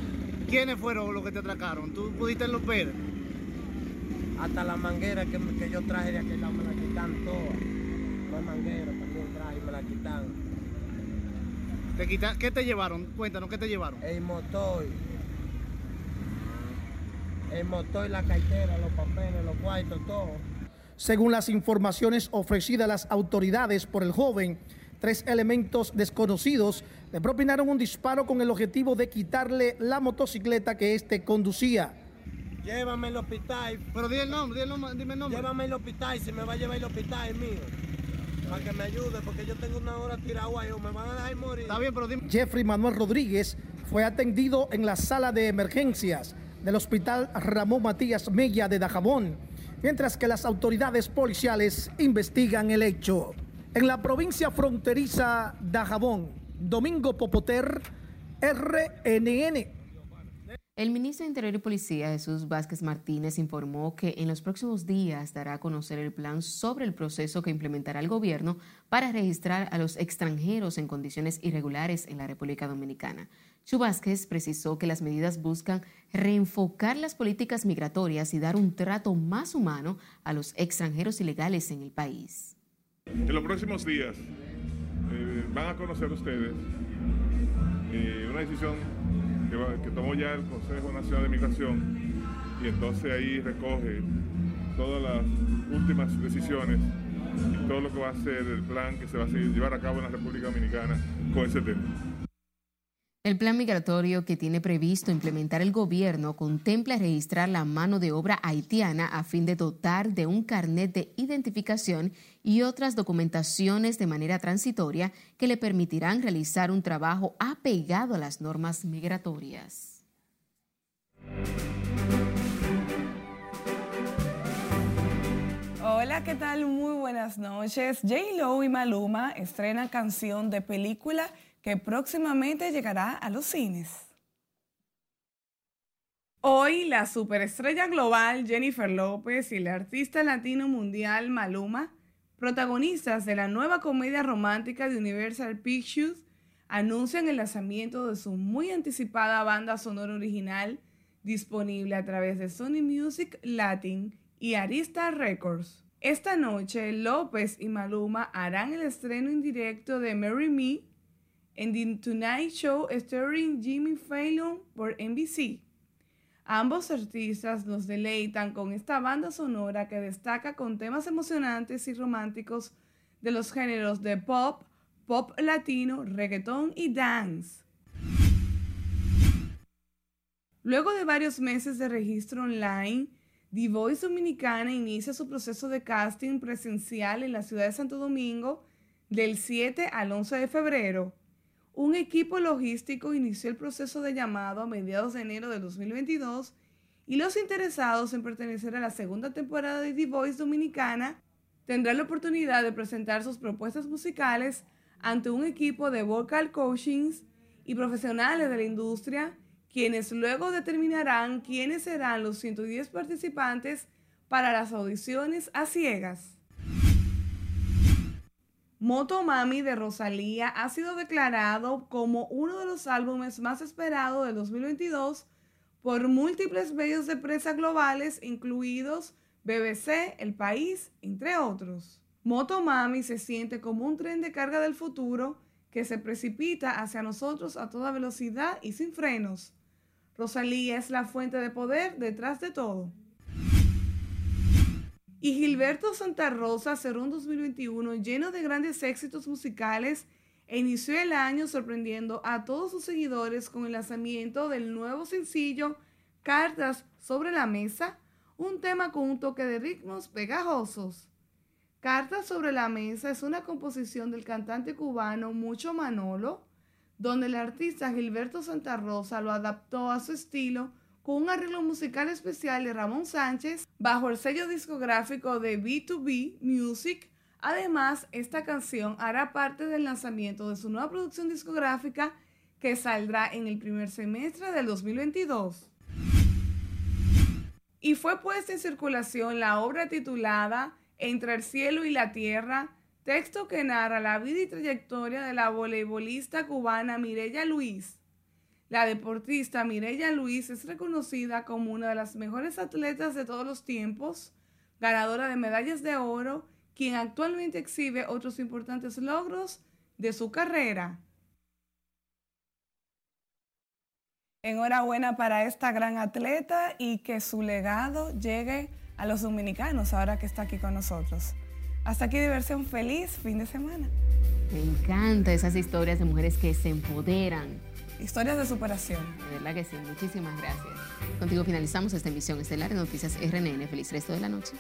¿Quiénes fueron los que te atracaron? ¿Tú pudiste enloper? Hasta la manguera que, que, yo traje de aquel lado me la quitan todas. La manguera también traje y me la quitan. ¿Te quita, ¿Qué te llevaron? Cuéntanos, ¿qué te llevaron? El motor. El motor, la cartera, los papeles, los cuartos, todo. Según las informaciones ofrecidas a las autoridades por el joven, tres elementos desconocidos le propinaron un disparo con el objetivo de quitarle la motocicleta que éste conducía. Llévame al hospital. Pero di el nombre, di el nombre, dime el nombre. Llévame al hospital, si me va a llevar al hospital, es mío. Para que me ayude, porque yo tengo una hora tirado me van a dejar morir. Jeffrey Manuel Rodríguez fue atendido en la sala de emergencias del Hospital Ramón Matías Mella de Dajabón, mientras que las autoridades policiales investigan el hecho. En la provincia fronteriza Dajabón, Domingo Popoter, RNN. El ministro de Interior y Policía, Jesús Vázquez Martínez, informó que en los próximos días dará a conocer el plan sobre el proceso que implementará el gobierno para registrar a los extranjeros en condiciones irregulares en la República Dominicana. Chu Vázquez precisó que las medidas buscan reenfocar las políticas migratorias y dar un trato más humano a los extranjeros ilegales en el país. En los próximos días eh, van a conocer ustedes eh, una decisión que, que, tomó ya el Consejo Nacional de Migración y entonces ahí recoge todas las últimas decisiones y todo lo que va a ser el plan que se va a llevar a cabo en la República Dominicana con ese tema. El plan migratorio que tiene previsto implementar el gobierno contempla registrar la mano de obra haitiana a fin de dotar de un carnet de identificación y otras documentaciones de manera transitoria que le permitirán realizar un trabajo apegado a las normas migratorias. Hola, ¿qué tal? Muy buenas noches. J. Lo y Maluma estrena canción de película que próximamente llegará a los cines. Hoy la superestrella global Jennifer López y el artista latino mundial Maluma, protagonistas de la nueva comedia romántica de Universal Pictures, anuncian el lanzamiento de su muy anticipada banda sonora original disponible a través de Sony Music Latin y Arista Records. Esta noche, López y Maluma harán el estreno en directo de Marry Me en The Tonight Show starring Jimmy Fallon por NBC. Ambos artistas nos deleitan con esta banda sonora que destaca con temas emocionantes y románticos de los géneros de pop, pop latino, reggaetón y dance. Luego de varios meses de registro online, The Voice Dominicana inicia su proceso de casting presencial en la ciudad de Santo Domingo del 7 al 11 de febrero. Un equipo logístico inició el proceso de llamado a mediados de enero de 2022 y los interesados en pertenecer a la segunda temporada de The Voice Dominicana tendrán la oportunidad de presentar sus propuestas musicales ante un equipo de vocal coachings y profesionales de la industria, quienes luego determinarán quiénes serán los 110 participantes para las audiciones a ciegas. Moto Mami de Rosalía ha sido declarado como uno de los álbumes más esperados de 2022 por múltiples medios de prensa globales, incluidos BBC, El País, entre otros. Moto Mami se siente como un tren de carga del futuro que se precipita hacia nosotros a toda velocidad y sin frenos. Rosalía es la fuente de poder detrás de todo. Y Gilberto Santa Rosa cerró un 2021 lleno de grandes éxitos musicales e inició el año sorprendiendo a todos sus seguidores con el lanzamiento del nuevo sencillo Cartas sobre la Mesa, un tema con un toque de ritmos pegajosos. Cartas sobre la Mesa es una composición del cantante cubano Mucho Manolo, donde el artista Gilberto Santa Rosa lo adaptó a su estilo con un arreglo musical especial de Ramón Sánchez bajo el sello discográfico de B2B Music. Además, esta canción hará parte del lanzamiento de su nueva producción discográfica que saldrá en el primer semestre del 2022. Y fue puesta en circulación la obra titulada Entre el cielo y la tierra, texto que narra la vida y trayectoria de la voleibolista cubana Mirella Luis la deportista Mireya Luis es reconocida como una de las mejores atletas de todos los tiempos, ganadora de medallas de oro, quien actualmente exhibe otros importantes logros de su carrera. Enhorabuena para esta gran atleta y que su legado llegue a los dominicanos ahora que está aquí con nosotros. Hasta aquí diversión feliz, fin de semana. Me encantan esas historias de mujeres que se empoderan, Historias de superación. De verdad que sí, muchísimas gracias. Contigo finalizamos esta emisión estelar de Noticias RNN. Feliz resto de la noche.